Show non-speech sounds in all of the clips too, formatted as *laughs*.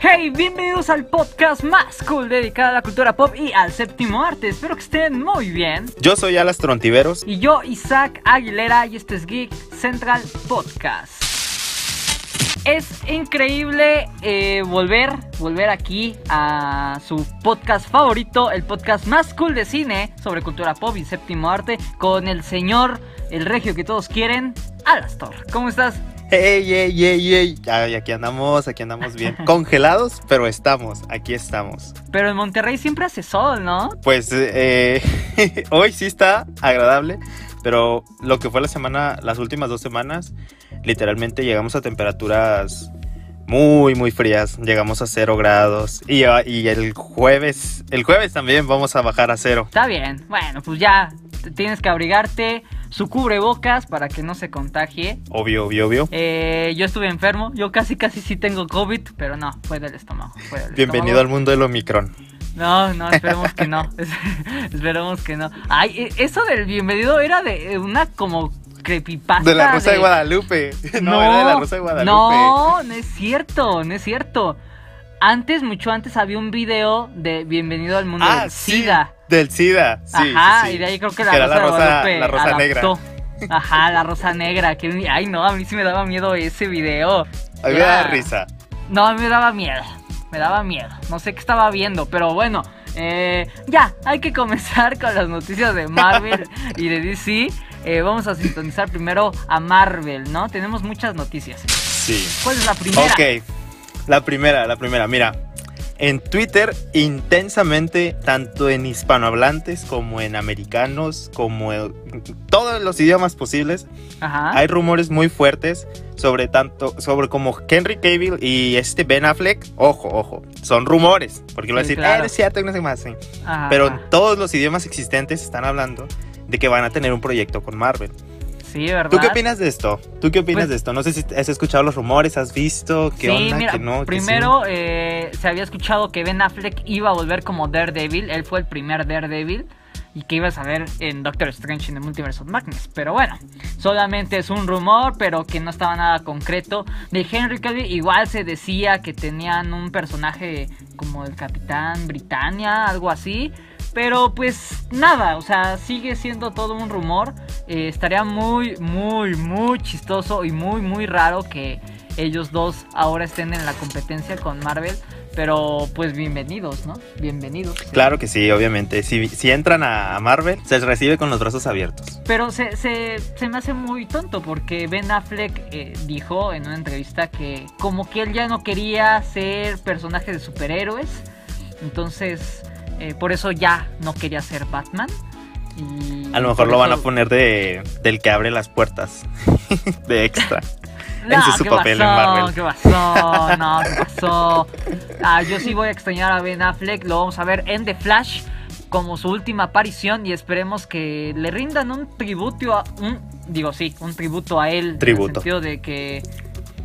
Hey, bienvenidos al podcast más cool dedicado a la cultura pop y al séptimo arte. Espero que estén muy bien. Yo soy Alas Trontiveros. Y yo, Isaac Aguilera, y este es Geek Central Podcast. Es increíble eh, volver, volver aquí a su podcast favorito, el podcast más cool de cine sobre cultura pop y séptimo arte, con el señor, el regio que todos quieren, Alastor. ¿Cómo estás? Hey, hey, hey. Ay, aquí andamos, aquí andamos bien. *laughs* Congelados, pero estamos, aquí estamos. Pero en Monterrey siempre hace sol, ¿no? Pues eh, *laughs* hoy sí está agradable, pero lo que fue la semana, las últimas dos semanas, literalmente llegamos a temperaturas muy, muy frías. Llegamos a cero grados. Y, y el jueves, el jueves también vamos a bajar a cero. Está bien. Bueno, pues ya tienes que abrigarte su cubrebocas para que no se contagie. Obvio, obvio, obvio. Eh, yo estuve enfermo, yo casi casi sí tengo COVID, pero no, fue del estómago. Bienvenido al mundo del Omicron. No, no, esperemos que no. *laughs* esperemos que no. Ay, e, eso del bienvenido era de una como creepypasta. De la Rosa de, Guadalupe. *laughs* No, era de la Rosa de Guadalupe. No, no es cierto, no es cierto. Antes, mucho antes, había un video de Bienvenido al mundo ah, del SIDA. Del SIDA, sí. Ajá, y de ahí creo que la, Rosa, la rosa, la rosa negra. Ajá, la rosa negra. Que, ay, no, a mí sí me daba miedo ese video. A mí me daba risa. No, a mí me daba miedo. Me daba miedo. No sé qué estaba viendo, pero bueno. Eh, ya, hay que comenzar con las noticias de Marvel y de DC. Eh, vamos a sintonizar primero a Marvel, ¿no? Tenemos muchas noticias. Sí. ¿Cuál es la primera? Ok, la primera, la primera. Mira, en Twitter intensamente, tanto en hispanohablantes como en americanos, como en todos los idiomas posibles, Ajá. hay rumores muy fuertes sobre tanto, sobre como Henry Cavill y este Ben Affleck. Ojo, ojo, son rumores, porque lo Sí, a decir, claro. "Eh, es cierto, no sé más. sí". Pero en todos los idiomas existentes están hablando de que van a tener un proyecto con Marvel. Sí, ¿verdad? ¿Tú qué opinas de esto? ¿Tú qué opinas Pues- de esto? No sé si has escuchado los rumores, has visto, qué sí, onda, mira, que no. que primero eh, se había escuchado que Ben Affleck iba a volver como Daredevil, él fue el primer Daredevil y que ibas a ver en Doctor Strange in the Multiverse of Madness, pero bueno, solamente es un rumor, pero que no estaba nada concreto. De Henry Cavill igual se decía que tenían un personaje como el Capitán Britannia, algo así. Pero pues nada, o sea, sigue siendo todo un rumor. Eh, estaría muy, muy, muy chistoso y muy, muy raro que ellos dos ahora estén en la competencia con Marvel. Pero pues bienvenidos, ¿no? Bienvenidos. Claro que sí, obviamente. Si, si entran a Marvel, se les recibe con los brazos abiertos. Pero se, se, se me hace muy tonto porque Ben Affleck eh, dijo en una entrevista que como que él ya no quería ser personaje de superhéroes. Entonces, eh, por eso ya no quería ser Batman. Y A lo mejor lo van a eso- poner de del que abre las puertas. *laughs* de extra. No, Ese es su ¿qué papel en pasó? Marvel. ¿Qué pasó? No, ¿qué pasó? Ah, yo sí voy a extrañar a Ben Affleck. Lo vamos a ver en The Flash como su última aparición y esperemos que le rindan un tributo a un digo sí, un tributo a él en el Tributo. sentido de que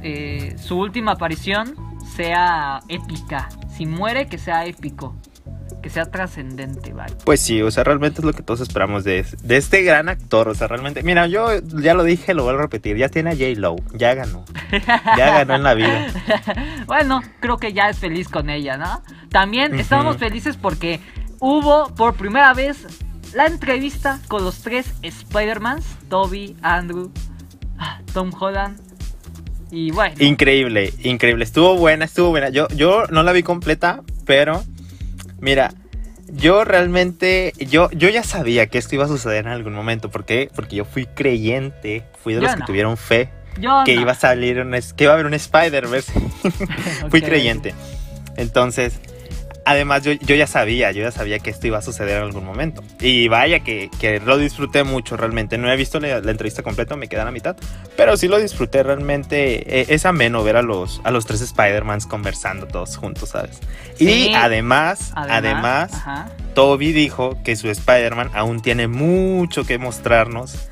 eh, su última aparición sea épica. Si muere que sea épico, que sea trascendente, ¿vale? Pues sí, o sea, realmente es lo que todos esperamos de, de este gran actor. O sea, realmente. Mira, yo ya lo dije, lo vuelvo a repetir. Ya tiene a J. Lo, ya ganó. Ya ganó en la vida. *laughs* bueno, creo que ya es feliz con ella, ¿no? También Ujú. estamos felices porque hubo por primera vez la entrevista con los tres Spider-Mans, Toby, Andrew, ah, Tom Holland y bueno. Increíble, increíble. Estuvo buena, estuvo buena. Yo, yo no la vi completa, pero mira, yo realmente, yo, yo ya sabía que esto iba a suceder en algún momento. ¿Por qué? Porque yo fui creyente, fui de Yo los que tuvieron fe yo que no. iba a salir un, que iba a haber un Spider-Verse. *laughs* Fui creyente. Entonces, además yo, yo ya sabía, yo ya sabía que esto iba a suceder en algún momento. Y vaya que, que lo disfruté mucho realmente. No he visto la, la entrevista completa, me queda a la mitad. Pero sí lo disfruté realmente. Eh, es ameno ver a los, a los tres Spider-Mans conversando todos juntos, ¿sabes? Sí. Y además, además, ajá. Toby dijo que su Spider-Man aún tiene mucho que mostrarnos.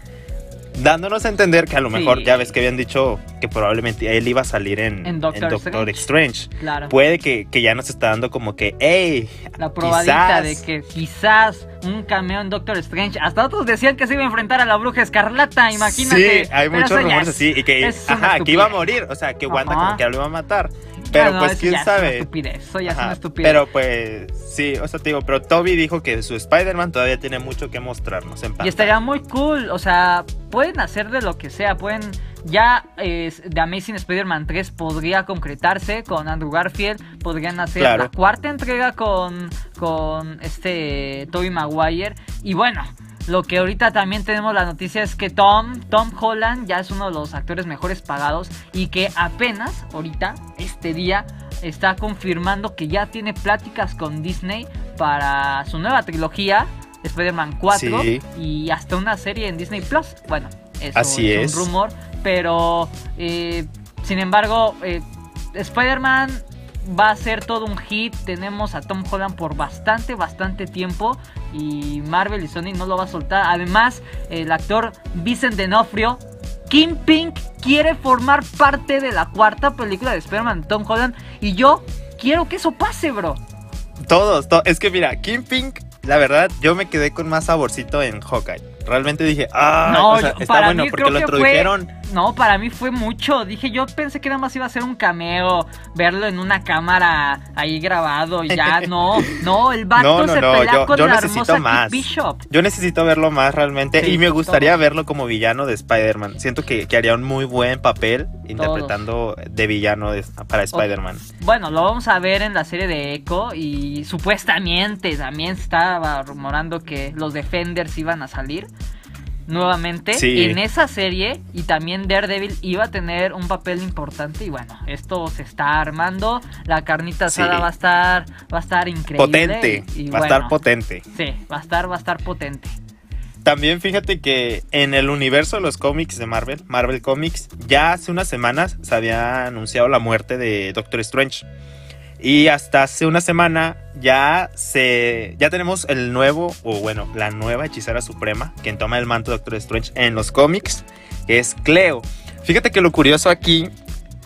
Dándonos a entender que a lo Sí. mejor ya ves que habían dicho que probablemente él iba a salir en, En Doctor Strange. claro. Puede que, que ya nos está dando como que, hey, la probadita quizás. de que quizás un cameo en Doctor Strange. Hasta otros decían que se iba a enfrentar a la bruja escarlata, imagínate. Sí, hay muchos rumores es- así. Y que, ajá, iba a morir. O sea, que Wanda Ajá. como que lo iba a matar. Pero Ah, no, pues quién ya Es una sabe. estupidez, eso ya es Ajá, una estupidez. Pero pues sí, o sea, te digo, pero Toby dijo que su Spider-Man todavía tiene mucho que mostrarnos en Y pantalla. estaría muy cool, o sea, pueden hacer de lo que sea, pueden... Ya eh, The Amazing Spider-Man 3 podría concretarse con Andrew Garfield, podrían hacer Claro. la cuarta entrega con, con este Tobey Maguire. Y bueno, lo que ahorita también tenemos la noticia es que Tom, Tom Holland ya es uno de los actores mejores pagados y que apenas ahorita, este día, está confirmando que ya tiene pláticas con Disney para su nueva trilogía, Spider-Man 4, Sí. y hasta una serie en Disney Plus. Bueno, eso Así es, es. un rumor, pero eh, sin embargo, eh, Spider-Man va a ser todo un hit. Tenemos a Tom Holland por bastante, bastante tiempo. Y Marvel y Sony no lo va a soltar. Además, el actor Vincent D'Onofrio, Kim Pink, quiere formar parte de la cuarta película de Spider-Man Tom Holland. Y yo quiero que eso pase, bro. Todos, to- es que mira, Kim Pink, la verdad, yo me quedé con más saborcito en Hawkeye. Realmente dije, ah, No, o sea, está para bueno porque lo fue- introdujeron. No, para mí fue mucho. Dije, yo pensé que nada más iba a ser un cameo, verlo en una cámara ahí grabado y ya. *laughs* No, no, el vato No, no, se no, pelea yo- con yo la necesito hermosa más. Kate Bishop. Yo necesito verlo más realmente Sí, y me gustaría verlo como villano de Spider-Man. Siento que, que haría un muy buen papel interpretando de villano de- para Spider-Man. Bueno, lo vamos a ver en la serie de Echo y supuestamente también estaba rumorando que los Defenders iban a salir nuevamente Sí. en esa serie y también Daredevil iba a tener un papel importante y bueno, esto se está armando, la carnita asada Sí. va a estar va a estar increíble Potente, y- y va a estar potente. Sí, va a estar va a estar potente. También fíjate que en el universo de los cómics de Marvel, Marvel Comics, ya hace unas semanas se había anunciado la muerte de Doctor Strange. Y hasta hace una semana ya se ya tenemos el nuevo o bueno, la nueva hechicera suprema quien toma el manto de Doctor Strange en los cómics, que es Cleo. Fíjate que lo curioso aquí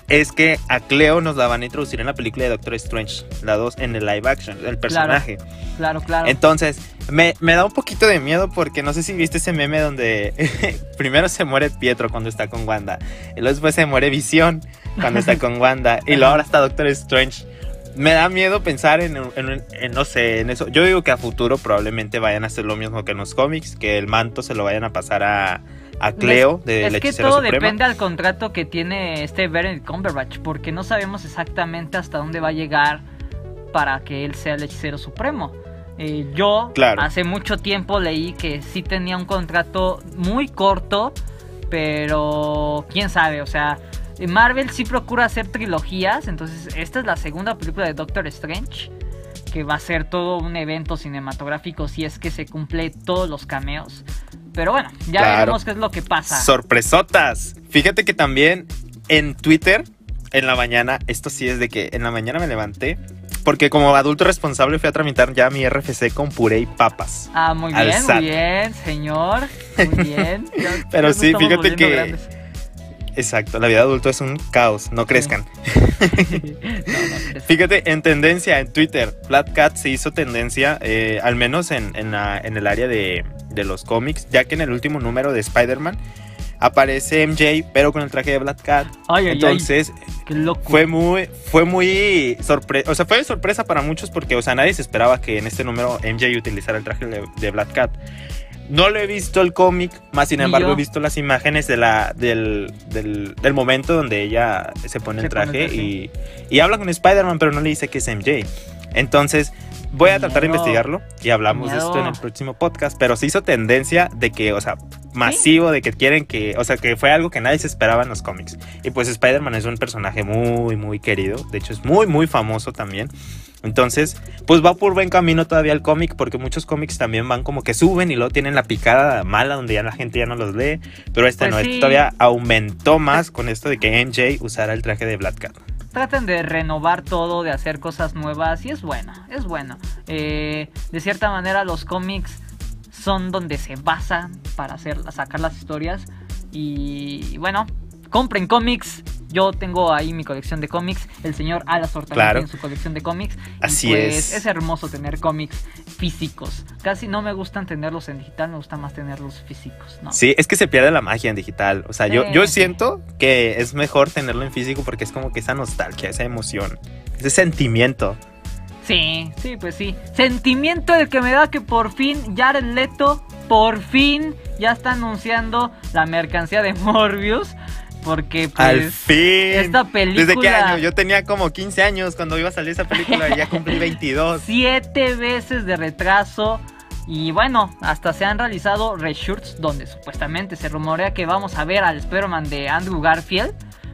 es que a Cleo nos la van a introducir en la película de Doctor Strange, la 2 en el live action, el personaje. Claro, claro. Entonces, me, me da un poquito de miedo porque no sé si viste ese meme donde *laughs* primero se muere Pietro cuando está con Wanda, y luego después se muere Visión cuando está con Wanda, y luego ahora está Doctor Strange. Me da miedo pensar en, en- en, no sé, en eso. Yo digo que a futuro probablemente vayan a hacer lo mismo que en los cómics, que el manto se lo vayan a pasar a, a Cleo de es la que todo suprema. depende al contrato que tiene este Benedict Cumberbatch, porque no sabemos exactamente hasta dónde va a llegar para que él sea el hechicero supremo. Eh, yo Claro. hace mucho tiempo leí que sí tenía un contrato muy corto, pero quién sabe, o sea, Marvel sí procura hacer trilogías, entonces esta es la segunda película de Doctor Strange, que va a ser todo un evento cinematográfico si es que se cumple todos los cameos. Pero bueno, ya Claro. veremos qué es lo que pasa. Sorpresotas. Fíjate que también en Twitter, en la mañana, esto sí es de que en la mañana me levanté, porque como adulto responsable fui a tramitar ya mi RFC con puré y papas. Ah, muy bien, SAT. muy bien, señor. Muy bien. *laughs* Pero sí, fíjate que- grandes. Exacto, la vida de adulto es un caos, no crezcan. *laughs* no, no crezcan. Fíjate, en tendencia en Twitter, Black Cat se hizo tendencia, eh, al menos en, en la- en el área de, de los cómics, ya que en el último número de Spider-Man aparece MJ, pero con el traje de Black Cat. Ay, Entonces, ay, qué loco. fue muy, fue muy sorpresa, o sea, fue sorpresa para muchos porque, o sea, nadie se esperaba que en este número MJ utilizara el traje de, de Black Cat. No lo he visto el cómic, más sin embargo yo. he visto las imágenes de la, del, del, del momento donde ella se pone Se el pone el traje y, y habla con Spider-Man, pero no le dice que es MJ. Entonces, voy a tratar de investigarlo y hablamos de esto en el próximo podcast, pero se hizo tendencia de que, o sea, masivo, de que quieren que, o sea, que fue algo que nadie se esperaba en los cómics. Y pues Spider-Man es un personaje muy, muy querido, de hecho es muy, muy famoso también. Entonces, pues va por buen camino todavía el cómic, porque muchos cómics también van como que suben y luego tienen la picada mala donde ya la gente ya no los lee, pero este Pues no, sí. este todavía aumentó más con esto de que MJ usara el traje de Black Cat. Traten de renovar todo, de hacer cosas nuevas y es bueno, es bueno. Eh, de cierta manera los cómics son donde se basan para hacer, sacar las historias y bueno, compren cómics, Yo tengo ahí mi colección de cómics. El señor Alastor también Claro. tiene su colección de cómics. y Así pues, es. Es hermoso tener cómics físicos. Casi no me gustan tenerlos en digital, me gusta más tenerlos físicos, ¿no? Sí, es que se pierde la magia en digital. O sea, yo, yo sí. siento que es mejor tenerlo en físico porque es como que esa nostalgia, esa emoción, ese sentimiento. Sí, sí, pues sí. Sentimiento el que me da que por fin Jared Leto, por fin ya está anunciando la mercancía de *laughs* Morbius. Porque pues Al fin. esta película... ¿Desde qué año? Yo tenía como 15 años cuando iba a salir esa película y ya cumplí 22. siete veces de retraso. Y bueno, hasta se han realizado reshoots donde supuestamente se rumorea que vamos a ver al Spider-Man de Andrew Garfield.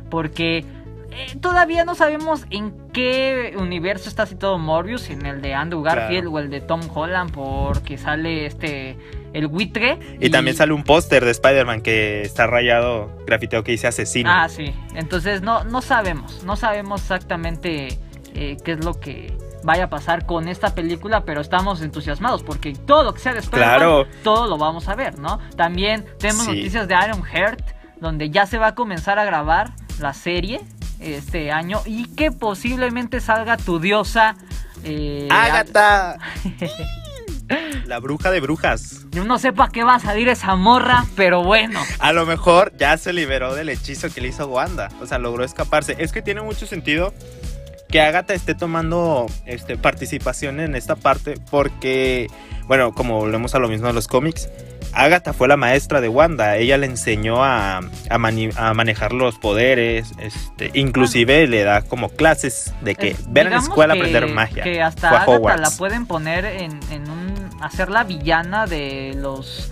Porque eh, todavía no sabemos en qué universo está situado Morbius, en el de Andrew Garfield Claro. o el de Tom Holland, porque sale este el buitre. Y también sale un póster de Spider-Man que está rayado, grafiteado que dice asesino. Ah, sí. Entonces no, no sabemos, no sabemos exactamente eh, qué es lo que vaya a pasar con esta película, pero estamos entusiasmados porque todo lo que sea de Spider-Man, Claro. todo lo vamos a ver, ¿no? También tenemos Sí. noticias de Iron Heart, donde ya se va a comenzar a grabar la serie este año y que posiblemente salga tu diosa. eh, ¡Ágata! *laughs* La bruja de brujas. Yo no sé para qué va a salir esa morra, pero bueno. A lo mejor ya se liberó del hechizo que le hizo Wanda. O sea, logró escaparse. Es que tiene mucho sentido que Agatha esté tomando este, participación en esta parte porque, bueno, como volvemos a lo mismo de los cómics, Agatha fue la maestra de Wanda. Ella le enseñó a, a mani- a manejar los poderes. Este, inclusive le da como clases de que Eh, ven a la escuela a aprender magia. Que hasta Agatha Hogwarts. la pueden poner en, en un. hacer la villana de los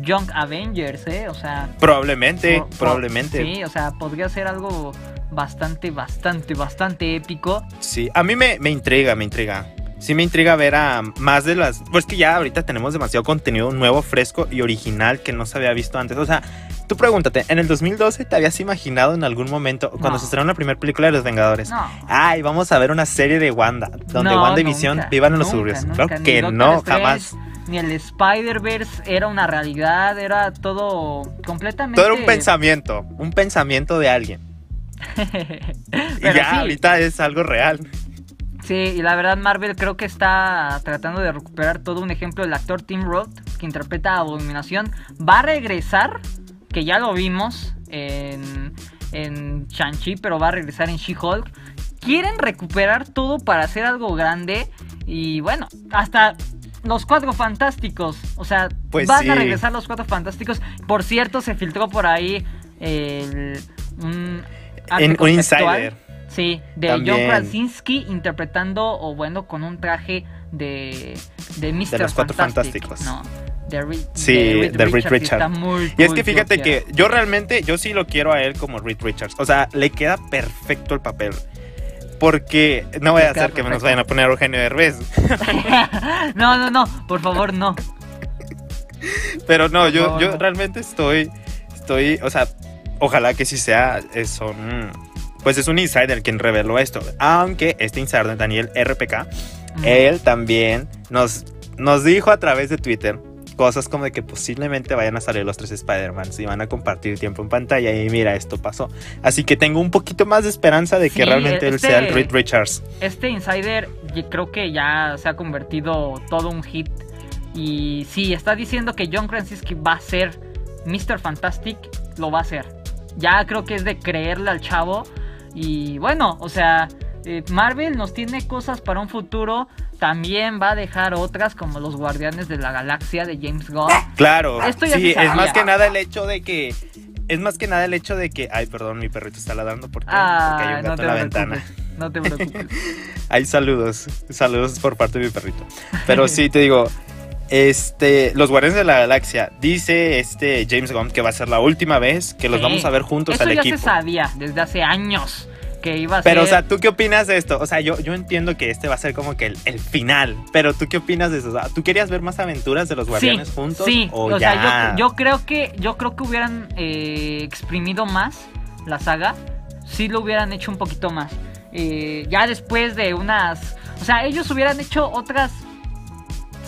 Young Avengers, ¿eh? O sea. Probablemente, por- probablemente. Sí, o sea, podría ser algo bastante, bastante, bastante épico. Sí, a mí me, me intriga, me intriga. Sí me intriga ver a más de las... Pues que ya ahorita tenemos demasiado contenido nuevo, fresco y original que no se había visto antes. O sea, tú pregúntate, ¿en el 2012 te habías imaginado en algún momento, cuando No. se estrenó la primera película de Los Vengadores? No. Ay, vamos a ver una serie de Wanda, donde No, Wanda y Visión vivan en los suburbios. Claro que no, jamás. Ni el Spider-Verse era una realidad, era todo completamente. Todo era un pensamiento, un pensamiento de alguien. *laughs* Y ya sí. ahorita es algo real. Sí, y la verdad Marvel creo que está tratando de recuperar todo un ejemplo. El actor Tim Roth, que interpreta a Abominación, va a regresar, que ya lo vimos en, en Shang-Chi, pero va a regresar en She-Hulk. Quieren recuperar todo para hacer algo grande y bueno, hasta los Cuatro Fantásticos. O sea, Pues van a sí. regresar los Cuatro Fantásticos. Por cierto, se filtró por ahí el, un, En insider. Sí, de También. John Krasinski interpretando, o bueno, con un traje de, de Mr. los Cuatro Fantastic, Fantásticos. No, de, Ri- Sí, Reed de Reed Richards, y Richards. está muy Y es que fíjate que yo realmente, yo sí lo quiero a él como Reed Richards. O sea, le queda perfecto el papel. Porque no voy a hacer que me nos vayan a poner Eugenio Derbez. *laughs* no, no, no, por favor, no. *laughs* Pero no, Por yo, favor, yo no. realmente estoy, estoy, o sea, ojalá que sí sea, eh, son, pues es un insider quien reveló esto. Aunque este insider, Daniel RPK, él también nos, nos dijo a través de Twitter cosas como de que posiblemente vayan a salir los tres Spider-Mans y van a compartir tiempo en pantalla y mira, esto pasó. Así que tengo un poquito más de esperanza de que Sí, realmente él este- sea el Reed Richards. Este insider creo que ya se ha convertido todo un hit. Y sí, está diciendo que John Krasinski va a ser Mr. Fantastic, lo va a hacer. Ya creo que es de creerle al chavo. Y bueno, o sea, eh, Marvel nos tiene cosas para un futuro. También va a dejar otras como los Guardianes de la Galaxia de James Gunn. *laughs* Claro, Esto ya sí, es más que nada el hecho de que. Es más que nada el hecho de que. Ay, perdón, mi perrito está ladrando porque, porque hay Ah, un no gato te en la ventana. No te preocupes. *laughs* Hay saludos. Saludos por parte de mi perrito. Pero sí, te digo. Este, los Guardianes de la Galaxia, dice este James Gunn que va a ser la última vez que los Sí. vamos a ver juntos Eso al ya equipo. se sabía desde hace años que iba a Pero, o ser. sea, ¿tú qué opinas de esto? O sea, yo, yo entiendo que este va a ser como que el, el final. Pero, ¿tú qué opinas de eso? O sea, ¿Tú querías ver más aventuras de los Guardianes juntos? Sí, o, o, ya? sea, yo, yo creo que yo creo que hubieran eh, exprimido más la saga, si lo hubieran hecho un poquito más. Eh, ya después de unas, o sea, ellos hubieran hecho otras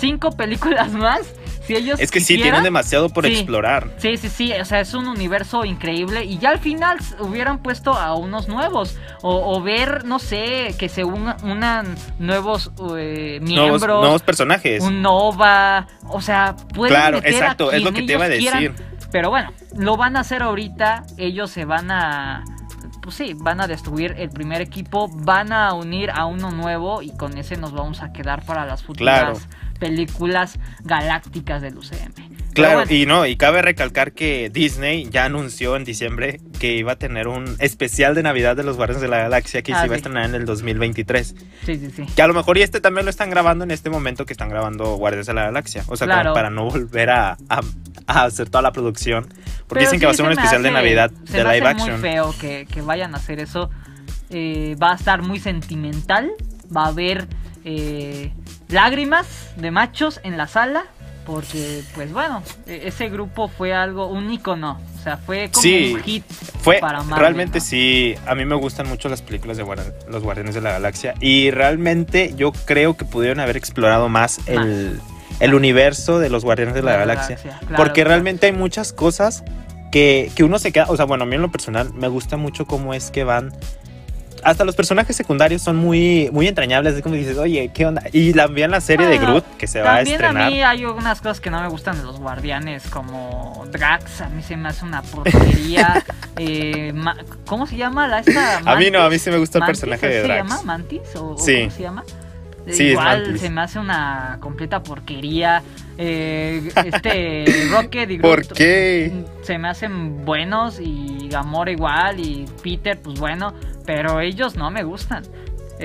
cinco películas más si ellos Es que sí, tienen demasiado por Sí. explorar. Sí, sí, sí, o sea, es un universo increíble y ya al final hubieran puesto a unos nuevos o, o ver, no sé, que se una- unan nuevos eh, Nuevos, miembros, nuevos personajes. un Nova, o sea, pueden Claro, meter a exacto, es lo quien que te iba a decir. quieran, pero bueno, lo van a hacer ahorita, ellos se van a... Pues sí, van a destruir el primer equipo, van a unir a uno nuevo y con ese nos vamos a quedar para las futuras Claro. Películas galácticas del UCM. Claro, bueno. y no, y cabe recalcar que Disney ya anunció en diciembre que iba a tener un especial de Navidad de los Guardianes de la Galaxia que Ah, se iba a estrenar en el 2023. Sí, sí, sí. Que a lo mejor y este también lo están grabando en este momento que están grabando Guardianes de la Galaxia. O sea, Claro. como para no volver a, a- a hacer toda la producción. Porque Pero dicen que va a ser un especial de Navidad se de me live hace action. muy feo que, que vayan a hacer eso. Eh, va a estar muy sentimental. Va a haber eh, lágrimas de machos en la sala. Porque, pues bueno, e- ese grupo fue algo, un icono. O sea, fue como Sí, un hit. Fue, para Marvel, realmente ¿no? sí, a mí me gustan mucho las películas de los Guardianes de la Galaxia y realmente yo creo que pudieron haber explorado más el, el universo de los Guardianes de la Galaxia. Galaxia, claro, porque claro. realmente hay muchas cosas que, que uno se queda, o sea, bueno, a mí en lo personal me gusta mucho cómo es que van... Hasta los personajes secundarios son muy, muy entrañables, es como dices, oye, ¿qué onda? Y también la serie de Bueno, Groot que se va a También a estrenar. mí hay algunas cosas que no me gustan de los guardianes, como Drax, a mí se me hace una porquería. *laughs* eh, ¿Cómo se llama la esta? A mí no, a mí sí me gusta el personaje de ¿Se Drax. llama Mantis? ¿O, Sí. cómo se llama? Sí, Igual se me hace una completa porquería. Eh, este *laughs* Rocket y ¿Por Groot qué? se me hacen buenos y Gamora igual y Peter pues bueno, pero ellos no me gustan.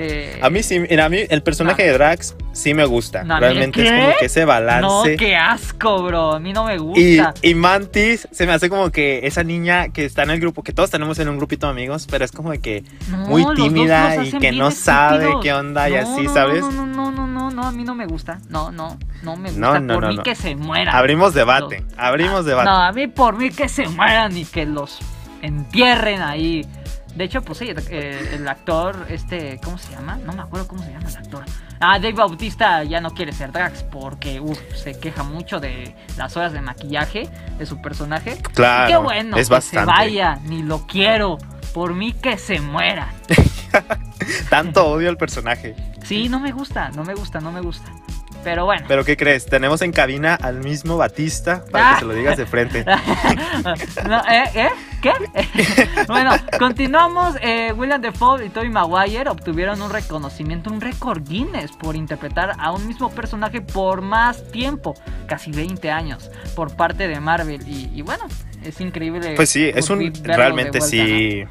Eh, A mí sí, a mí el personaje No. de Drax sí me gusta. No, Realmente es como que ese no, balance. qué asco, bro. A mí no me gusta. y Mantis se me hace como que esa niña que está en el grupo, que todos tenemos en un grupito de amigos, pero es como de que No, muy tímida y que no sabe qué onda y No, así, no, ¿sabes? No, no, no, no, no, no, a mí no me gusta. No, no, no me gusta. No, no, por no, mí no. que se mueran. abrimos debate, Ah, abrimos debate. No, a mí por mí que se mueran y que los entierren ahí. De hecho, pues sí, eh, el actor, este, ¿cómo se llama? No me acuerdo cómo se llama el actor. Ah, Dave Bautista ya no quiere ser Drax porque, se queja mucho de las horas de maquillaje de su personaje. Claro, Y qué bueno, es que bastante. se vaya, ni lo quiero. Por mí que se muera. *laughs* Tanto odio al personaje. Sí, no me gusta, no me gusta, no me gusta. Pero bueno. Pero ¿qué crees? Tenemos en cabina al mismo Batista para Ah. que se lo digas de frente. *laughs* No, ¿eh? ¿eh? ¿Qué? *laughs* bueno, continuamos. Eh, William Defoe y Tobey Maguire obtuvieron un reconocimiento, un récord Guinness por interpretar a un mismo personaje por más tiempo, casi 20 años, por parte de Marvel. Y, y bueno, es increíble. Pues sí, es un realmente vuelta, sí.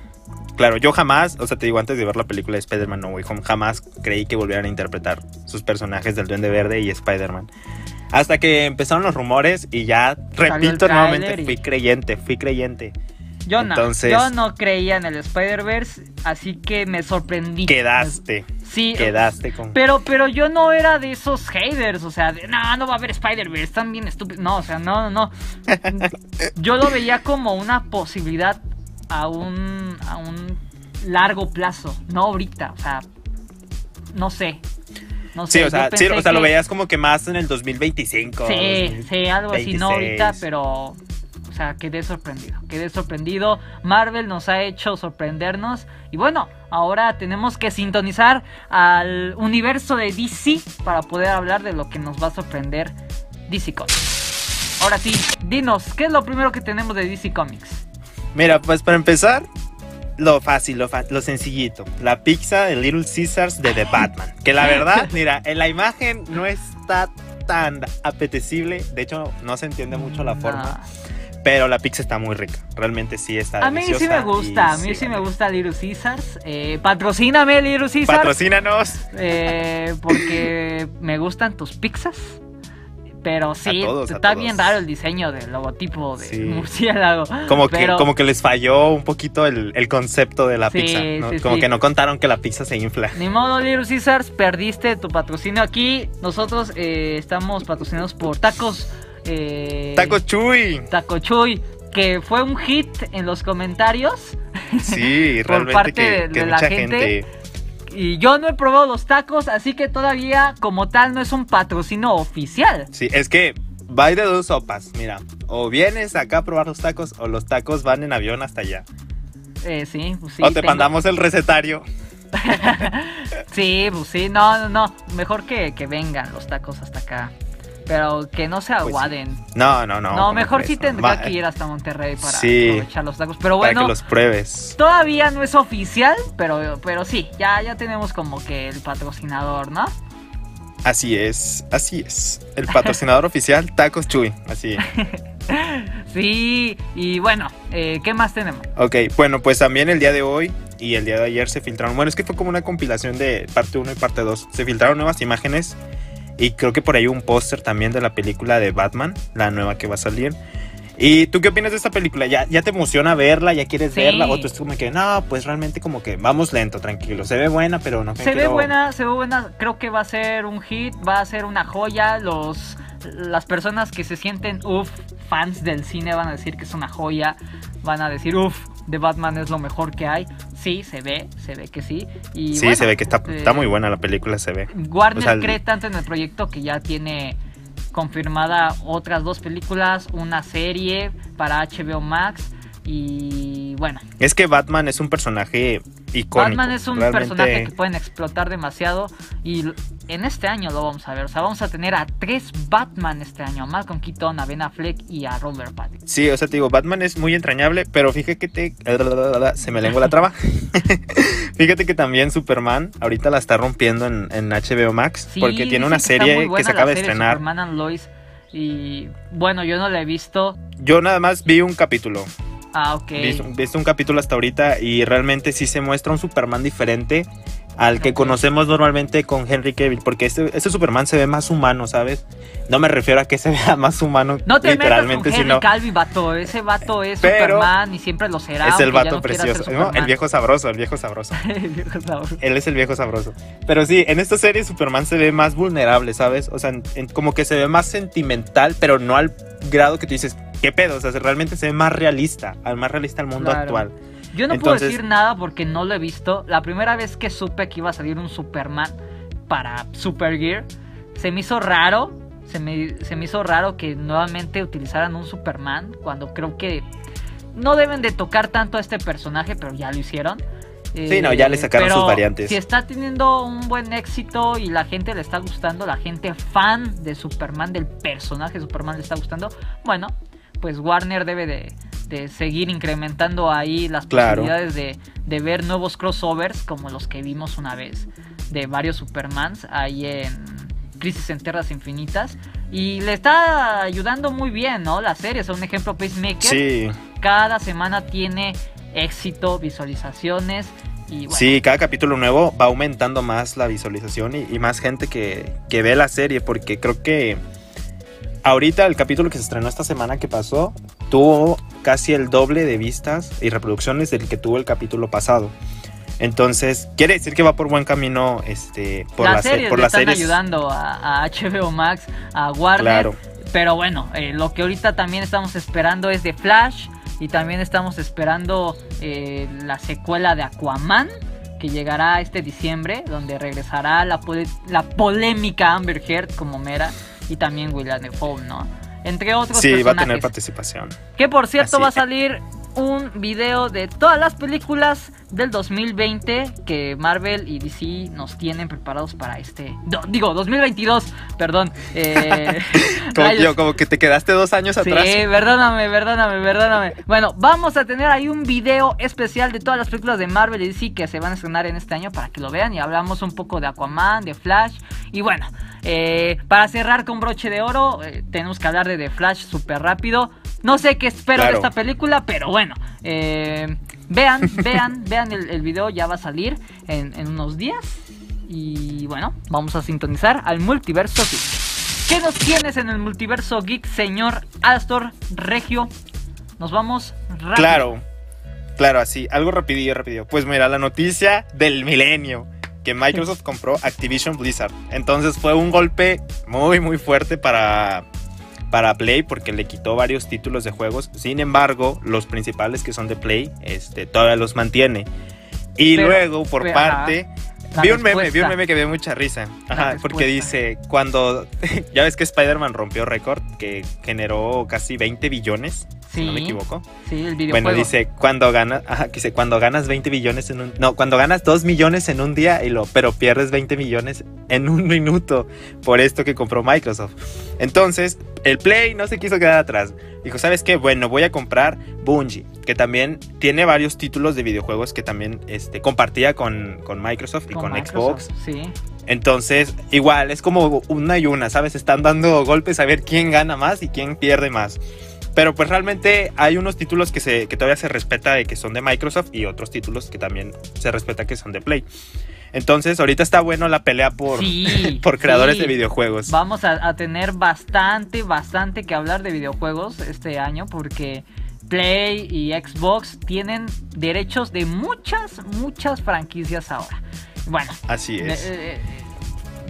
Claro, yo jamás, o sea, te digo, antes de ver la película de Spider-Man No Way Home, jamás creí que volvieran a interpretar sus personajes del Duende Verde y Spider-Man. Hasta que empezaron los rumores y ya, repito nuevamente, y- fui creyente, fui creyente. Yo no, Entonces- yo no creía en el Spider-Verse, así que me sorprendí. Quedaste, Sí, quedaste con... Pero, pero yo no era de esos haters, o sea, de, no, no va a haber Spider-Verse, están bien estúpidos. No, o sea, no, no, no. *laughs* Yo lo veía como una posibilidad a un, a un largo plazo, no ahorita, o sea, no sé. No Sí, sé, o sea, sí, o sea, lo veías como que más en el 2025. Sí, sí, algo así, no 26. ahorita, pero. O sea, quedé sorprendido. Quedé sorprendido. Marvel nos ha hecho sorprendernos. Y bueno, ahora tenemos que sintonizar al universo de DC para poder hablar de lo que nos va a sorprender DC Comics. Ahora sí, dinos, ¿qué es lo primero que tenemos de DC Comics? Mira, pues para empezar, lo fácil, lo, lo sencillito. La pizza de Little Caesars de The Batman. Que la *laughs* verdad, mira, en la imagen no está tan apetecible. De hecho, no se entiende mucho la forma. Pero la pizza está muy rica. Realmente sí está A mí sí me gusta, a mí sí me gusta Little Caesars. Eh, patrocíname Little Caesars. Patrocínanos. Eh, porque me gustan tus pizzas. Pero sí, A todos, a está todos. bien raro el diseño del logotipo de Sí. murciélago. Como que, Pero- como que les falló un poquito el, el concepto de la Sí, pizza. como que no contaron que la pizza se infla. Ni modo, Little Caesars, perdiste tu patrocinio aquí. Nosotros eh, estamos patrocinados por Tacos. Eh, Taco Chuy. Taco Chuy, que fue un hit en los comentarios. Sí, *laughs* Por realmente parte que, de- que de la mucha gente. gente Y yo no he probado los tacos, así que todavía como tal no es un patrocinio oficial. Sí, es que va de dos sopas, mira. O vienes acá a probar los tacos o los tacos van en avión hasta allá. Eh, sí, pues sí. o te tengo- mandamos el recetario. *laughs* sí, pues sí, no, no, no. Mejor que, que vengan los tacos hasta acá. Pero que no se Pues sí. aguaden. No, no, no. No, ¿cómo mejor sí tendría que ir hasta Monterrey para Sí. aprovechar los tacos. Pero Para bueno, que los pruebes. todavía no es oficial, pero, pero sí, ya, ya tenemos como que el patrocinador, ¿no? Así es, así es. El *laughs* patrocinador oficial, Tacos Chuy. Así. *laughs* Sí, y bueno, eh, ¿qué más tenemos? Ok, bueno, pues también el día de hoy y el día de ayer se filtraron. Bueno, es que fue como una compilación de parte 1 y parte 2. Se filtraron nuevas imágenes y creo que por ahí un póster también de la película de Batman, la nueva que va a salir. ¿Y tú qué opinas de esta película? ¿Ya, ya te emociona verla? ¿Ya quieres Sí. verla? ¿O tú estás como que, no, pues realmente como que vamos lento, tranquilo. Se ve buena, pero no me Se ve buena, se ve buena. Creo que va a ser un hit, va a ser una joya. Los las personas que se sienten uff, fans del cine van a decir que es una joya. Van a decir uff, The Batman es lo mejor que hay. Sí, se ve, se ve que sí. Y Sí, bueno, se ve que está, eh, está muy buena la película, se ve. Warner O sea, cree tanto en el proyecto que ya tiene confirmada otras dos películas, una serie para HBO Max y bueno, Es que Batman es un personaje icónico. Batman es un realmente- personaje que pueden explotar demasiado y en este año lo vamos a ver. O sea, vamos a tener a tres Batman este año: a Malcolm Keaton, a Ben Affleck y a Robert Pattinson. Sí, o sea, te digo, Batman es muy entrañable, pero fíjate que te... Se me lengua la traba. *laughs* fíjate que también Superman ahorita la está rompiendo en, en HBO Max, Sí, porque tiene una que serie que se acaba de estrenar. Superman and Lois. Y bueno, yo no la he visto. Yo nada más vi un capítulo, Ah, ok. vi, vi un capítulo hasta ahorita y realmente sí se muestra un Superman diferente al que conocemos normalmente con Henry Cavill, porque este, este Superman se ve más humano, ¿sabes? No me refiero a que se *laughs* vea más humano No te metas literalmente, con Henry sino... Calvin, vato. Ese vato es Pero Superman y siempre lo será. Es el vato no precioso, ¿no? El viejo sabroso, el viejo sabroso. *laughs* El viejo sabor. Él es el viejo sabroso. Pero sí, en esta serie Superman se ve más vulnerable, ¿sabes? O sea, en- en- como que se ve más sentimental, pero no al grado que tú dices, ¿qué pedo? O sea, se- realmente se ve más realista, al más realista al mundo Claro. actual. Yo no puedo decir nada porque no lo he visto. La primera vez que supe que iba a salir un Superman para Supergear, se me hizo raro. Se me, se me hizo raro que nuevamente utilizaran un Superman cuando creo que no deben de tocar tanto a este personaje, pero ya lo hicieron. Sí, no, ya le sacaron pero sus variantes. Si está teniendo un buen éxito y la gente le está gustando, la gente fan de Superman, del personaje de Superman le está gustando, bueno, pues Warner debe de, de seguir incrementando ahí las Claro. posibilidades de, de ver nuevos crossovers como los que vimos una vez de varios Supermans ahí en Crisis en Tierras Infinitas. Y le está ayudando muy bien, ¿no? La serie, es un ejemplo Pacemaker. Sí, Cada semana tiene éxito, visualizaciones y bueno. sí, cada capítulo nuevo va aumentando más la visualización y, y más gente que, que ve la serie, porque creo que ahorita el capítulo que se estrenó esta semana que pasó tuvo casi el doble de vistas y reproducciones del que tuvo el capítulo pasado. Entonces, quiere decir que va por buen camino este, por las la se- series por le las están series. ayudando a, a HBO Max, a Warner. Claro. Pero bueno, eh, lo que ahorita también estamos esperando es de Flash. Y también estamos esperando eh, la secuela de Aquaman. Que llegará este diciembre. Donde regresará la polémica Amber Heard como Mera. Y también William Dafoe, ¿no? Entre otros Sí, va a tener participación. Que por cierto Así va a salir un video de todas las películas del 2020 que Marvel y DC nos tienen preparados para este... digo, 2022, perdón. Eh, *laughs* Como, yo, como que te quedaste dos años Sí, atrás. perdóname, perdóname, perdóname. Bueno, vamos a tener ahí un video especial de todas las películas de Marvel y DC que se van a estrenar en este año para que lo vean y hablamos un poco de Aquaman, de Flash. Y bueno, eh, para cerrar con broche de oro, eh, tenemos que hablar de The Flash súper rápido. No sé qué espero de esta película, pero bueno, eh, vean, *laughs* vean, vean el, el video, ya va a salir en, en unos días. Y bueno, vamos a sintonizar al multiverso geek. ¿Qué nos tienes en el multiverso geek, señor Astor Regio? Nos vamos rápido. Claro, claro, así, algo rapidillo, rapidillo. Pues mira, la noticia del milenio, que Microsoft compró Activision Blizzard. Entonces fue un golpe muy, muy fuerte para, para Play porque le quitó varios títulos de juegos. Sin embargo, los principales que son de Play, este, todavía los mantiene. Y Pero- luego, por pero, parte, vi un meme, vi un meme que me dio mucha risa. Ajá, porque dice, cuando, *laughs* ya ves que Spider-Man rompió récord, que generó casi 20 billones, si no me equivoco. Sí, el videojuego. Bueno, dice, cuando ganas, ajá, dice, cuando ganas 20 billones en un, no, cuando ganas 2 millones en un día, y lo, pero pierdes 20 millones en un minuto por esto que compró Microsoft. Entonces, el Play no se quiso quedar atrás. Dijo, ¿sabes qué? Bueno, voy a comprar Bungie, que también tiene varios títulos de videojuegos que también este, compartía con, con Microsoft y con, Microsoft, Xbox. Sí. Entonces, igual, es como una y una, ¿sabes? Están dando golpes a ver quién gana más y quién pierde más. Pero pues realmente hay unos títulos que, se, que todavía se respeta de que son de Microsoft y otros títulos que también se respeta que son de Play. Entonces, ahorita está bueno la pelea por, Sí, *laughs* por creadores sí. de videojuegos. Vamos a, a tener bastante, bastante que hablar de videojuegos este año porque Play y Xbox tienen derechos de muchas, muchas franquicias ahora. Bueno, Así es. eh, eh,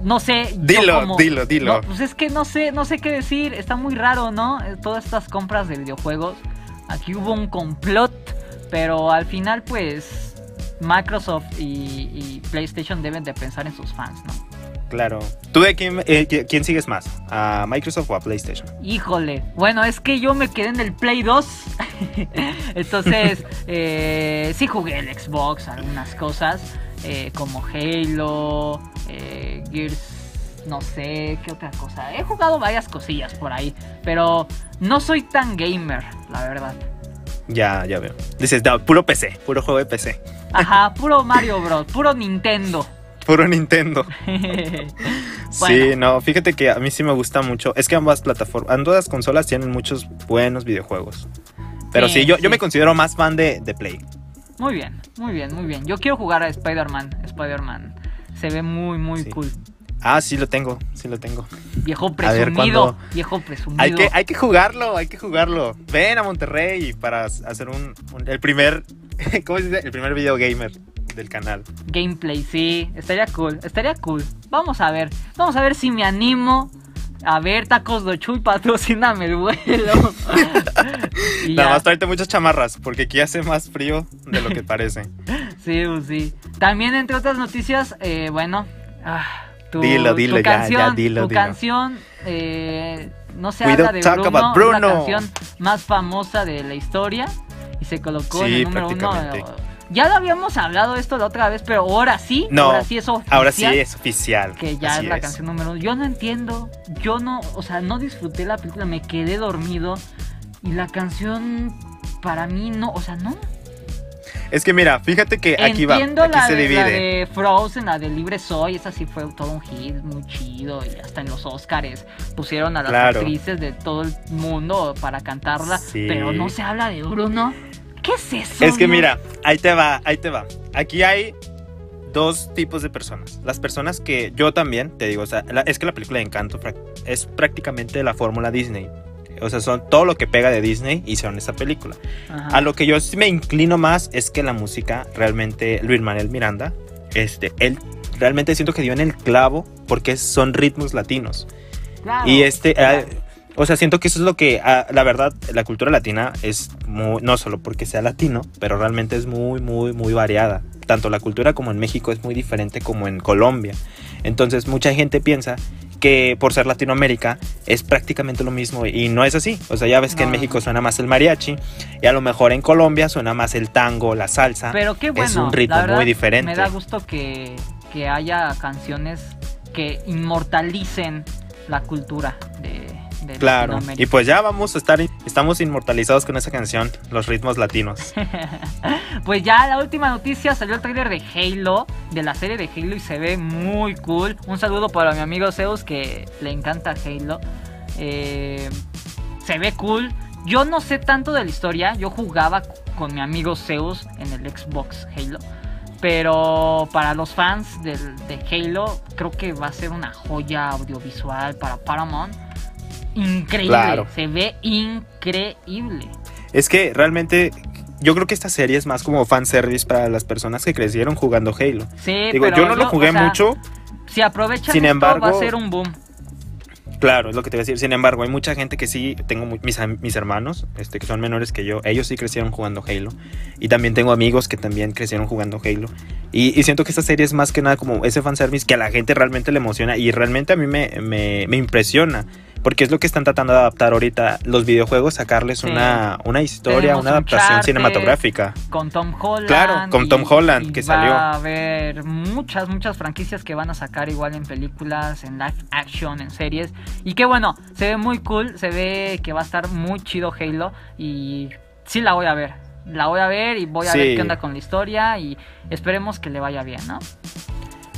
no sé. Dilo, como- dilo, dilo. No, pues es que no sé, no sé qué decir. Está muy raro, ¿no? Eh, Todas estas compras de videojuegos. Aquí hubo un complot, pero al final, pues, Microsoft y, y PlayStation deben de pensar en sus fans, ¿no? Claro. ¿Tú de quién, eh, qui- quién sigues más? ¿A Microsoft o a PlayStation? Híjole, bueno, es que yo me quedé en el Play 2. *laughs* Entonces, *laughs* eh, sí jugué el Xbox, algunas cosas, eh, como Halo, eh, Gears, no sé, qué otra cosa. He jugado varias cosillas por ahí, pero no soy tan gamer, la verdad. Ya, ya veo. Dices, no, puro PC, puro juego de PC. Ajá, puro Mario Bros, puro Nintendo. *laughs* Puro Nintendo. *laughs* Sí, no, fíjate que a mí sí me gusta mucho. Es que ambas plataformas, ambas consolas tienen muchos buenos videojuegos. Pero sí, Sí, yo, sí. yo me considero más fan de, de Play. Muy bien, muy bien, muy bien. Yo quiero jugar a Spider-Man. Spider-Man se ve muy, muy Sí. cool. Ah, sí lo tengo, sí lo tengo. Viejo ver, presumido. Viejo presumido. Hay que, hay que jugarlo, hay que jugarlo. Ven a Monterrey para hacer un, un- el primer, *laughs* ¿cómo se dice? El primer video gamer del canal. Gameplay, sí. Estaría cool. Estaría cool. Vamos a ver. Vamos a ver si me animo. A ver, tacos de Chuy, patrocíname el vuelo. *laughs* y Nada ya. más tráete muchas chamarras, porque aquí hace más frío de lo que parece. *laughs* Sí, pues sí. También, entre otras noticias, eh, bueno. ah, tu, Dilo, dilo, tu ya, ya, canción, dilo, tu dilo. canción, eh, no se We habla de Bruno, es la canción más famosa de la historia y se colocó en el número uno. Ya lo habíamos hablado esto la otra vez, pero ahora sí, No, ahora sí es oficial. Ahora sí es oficial. que ya así es la es. canción número uno. Yo no entiendo, yo no, o sea, no disfruté la película, me quedé dormido y la canción para mí no, o sea, no. Es que mira, fíjate que aquí va, aquí la, se de, divide. la de Frozen, la de Libre Soy, esa sí fue todo un hit, muy chido y hasta en los Oscars pusieron a las Claro. actrices de todo el mundo para cantarla, Sí. pero no se habla de Bruno. ¿Qué es eso? Es que mira, ahí te va, ahí te va. Aquí hay dos tipos de personas. Las personas que yo también, te digo, o sea, la- es que la película de Encanto es prácticamente la fórmula Disney. O sea, son todo lo que pega de Disney hicieron esa película. Ajá. A lo que yo sí me inclino más es que la música, realmente, Luis Manuel Miranda, este, él realmente siento que dio en el clavo porque son ritmos latinos. Claro, Y este, claro. O sea, siento que eso es lo que, ah, la verdad, la cultura latina es muy, no solo porque sea latino, pero realmente es muy, muy, muy variada. Tanto la cultura como en México es muy diferente como en Colombia. Entonces, mucha gente piensa que por ser Latinoamérica es prácticamente lo mismo y no es así. O sea, ya ves que en. México suena más el mariachi y a lo mejor en Colombia suena más el tango, la salsa. Pero qué bueno. es un ritmo la verdad, muy diferente. Me da gusto que, que haya canciones que inmortalicen la cultura de, de Claro. Y pues ya vamos a estar, estamos inmortalizados con esa canción, los ritmos latinos. *laughs* Pues ya la última noticia salió el trailer de Halo, de la serie de Halo y se ve muy cool. Un saludo para mi amigo Zeus que le encanta Halo. Eh, se ve cool. Yo no sé tanto de la historia, yo jugaba con mi amigo Zeus en el Xbox Halo. Pero para los fans de Halo, creo que va a ser una joya audiovisual para Paramount. Increíble, Claro. se ve increíble. Es que realmente yo creo que esta serie es más como fanservice para las personas que crecieron jugando Halo. Sí, Digo, pero yo no lo jugué o sea, mucho, Si aprovechan Sin esto, va a embargo- ser un boom. Claro, es lo que te voy a decir. Sin embargo, hay mucha gente que sí, tengo mis, mis hermanos, este, que son menores que yo, ellos sí crecieron jugando Halo. Y también tengo amigos que también crecieron jugando Halo. Y, y siento que esta serie es más que nada como ese fanservice que a la gente realmente le emociona y realmente a mí me, me, me impresiona. Porque es lo que están tratando de adaptar ahorita los videojuegos, sacarles Sí. una, una historia, Tenemos una adaptación Uncharted, cinematográfica. Con Tom Holland. Claro, con Tom Holland, que va salió. a haber muchas, muchas franquicias que van a sacar igual en películas, en live action, en series. Y que bueno, se ve muy cool, se ve que va a estar muy chido Halo. Y sí la voy a ver. La voy a ver y voy a Sí. ver qué onda con la historia. Y esperemos que le vaya bien, ¿no?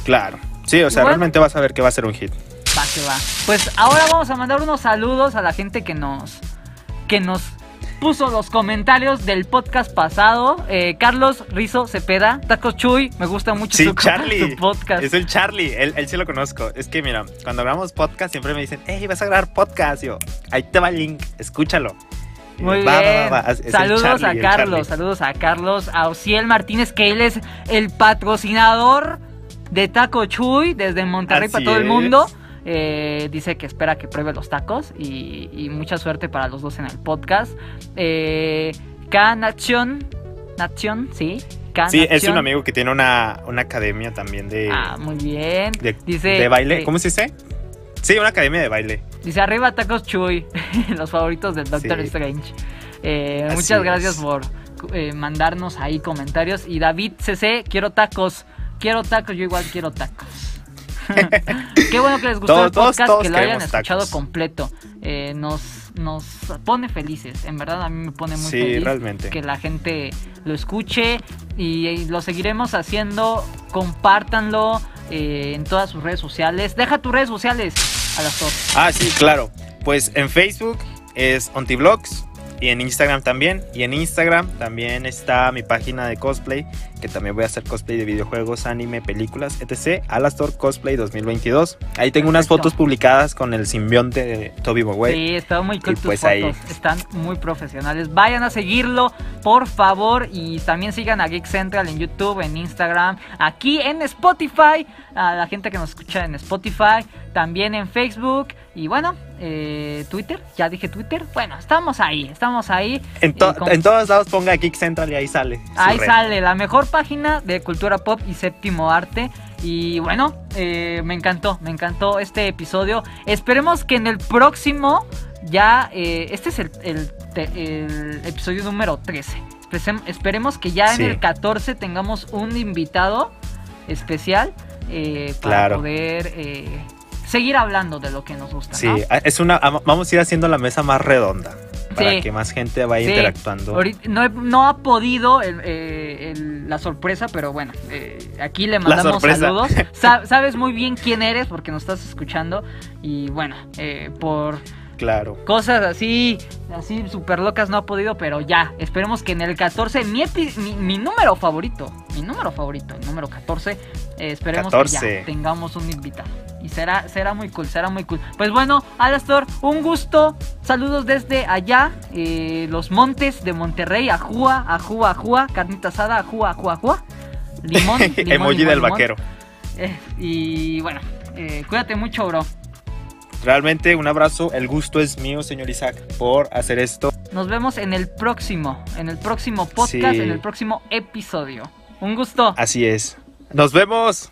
Claro. Sí, o sea, Bueno. realmente vas a ver que va a ser un hit. Va que va. Pues ahora vamos a mandar unos saludos a la gente que nos que nos puso los comentarios del podcast pasado. Eh, Carlos Rizo Cepeda, Tacos Chuy, me gusta mucho Sí, su, *laughs* Charlie. su podcast. Es el Charlie, él, él sí lo conozco. Es que mira, cuando grabamos podcast siempre me dicen, hey, vas a grabar podcast. Yo, ahí te va el link, escúchalo. Muy va, bien. va, va. Saludos Charlie, a Carlos, saludos a Carlos, a Ociel Martínez, que él es el patrocinador de Taco Chuy desde Monterrey Así para todo el mundo. Eh, dice que espera que pruebe los tacos y, y mucha suerte para los dos en el podcast. Eh, K Nación, Nación, sí. K Sí, es un amigo que tiene una, una academia también de, Ah, muy bien. de, dice, de baile. eh, ¿Cómo se dice? Sí, una academia de baile. Dice arriba tacos Chuy, *laughs* los favoritos del Doctor Sí. Strange. Eh, muchas gracias es. por eh, mandarnos ahí comentarios. Y David CC, quiero tacos. Quiero tacos, yo igual quiero tacos. Qué bueno que les gustó Todos- el todos- podcast, todos que lo hayan escuchado tacos. completo. Eh, nos, nos pone felices, en verdad a mí me pone muy Sí, feliz realmente. que la gente lo escuche y, y lo seguiremos haciendo. Compártanlo eh, en todas sus redes sociales. Deja tus redes sociales a las dos. Ah, sí, claro. Pues en Facebook es Ontivlogs y en Instagram también. Y en Instagram también está mi página de cosplay, que también voy a hacer cosplay de videojuegos, anime, películas, etc. Alastor Cosplay 2022. Ahí tengo unas fotos publicadas con el simbionte de Toby Maguire. Sí, está muy cool tus pues fotos. ahí. Están muy profesionales. Vayan a seguirlo, por favor. Y también sigan a Geek Central en YouTube, en Instagram, aquí en Spotify. A la gente que nos escucha en Spotify. También en Facebook. Y bueno, eh, Twitter. Ya dije Twitter. Bueno, estamos ahí. Estamos ahí. En, to- Y con- en todos lados ponga Geek Central y ahí sale. Ahí red. sale la mejor página de cultura pop y séptimo arte. Y bueno, eh, me encantó, me encantó este episodio. Esperemos que en el próximo ya, eh, este es el, el te- el episodio número 13. Espesem- Esperemos que ya Sí. en el 14 tengamos un invitado especial eh, para Claro. poder eh, seguir hablando de lo que nos gusta. Sí, ¿no? es una. Vamos a ir haciendo la mesa más redonda. Para Sí. que más gente vaya Sí, interactuando. no, no ha podido el- eh, el- la sorpresa, pero bueno, eh, aquí le mandamos saludos. *laughs* Sa- sabes muy bien quién eres porque nos estás escuchando. Y bueno, eh, por Claro. cosas así, así súper locas no ha podido, pero ya, esperemos que en el 14, mi, mi, mi número favorito, mi número favorito, el número 14, eh, esperemos que 14. ya tengamos un invitado. Y será, será muy cool, será muy cool. Pues bueno, Alastor, un gusto. Saludos desde allá, eh, los montes de Monterrey, Ajúa, Ajúa, Ajúa, carnita asada, Ajúa, Ajúa, Ajúa. Limón, *laughs* limón, Emoji limón, del limón. vaquero. Eh, y bueno, eh, cuídate mucho, bro. Realmente un abrazo, el gusto es mío, señor Isaac, por hacer esto. Nos vemos en el próximo, en el próximo podcast, Sí. en el próximo episodio. Un gusto. Así es. Nos vemos.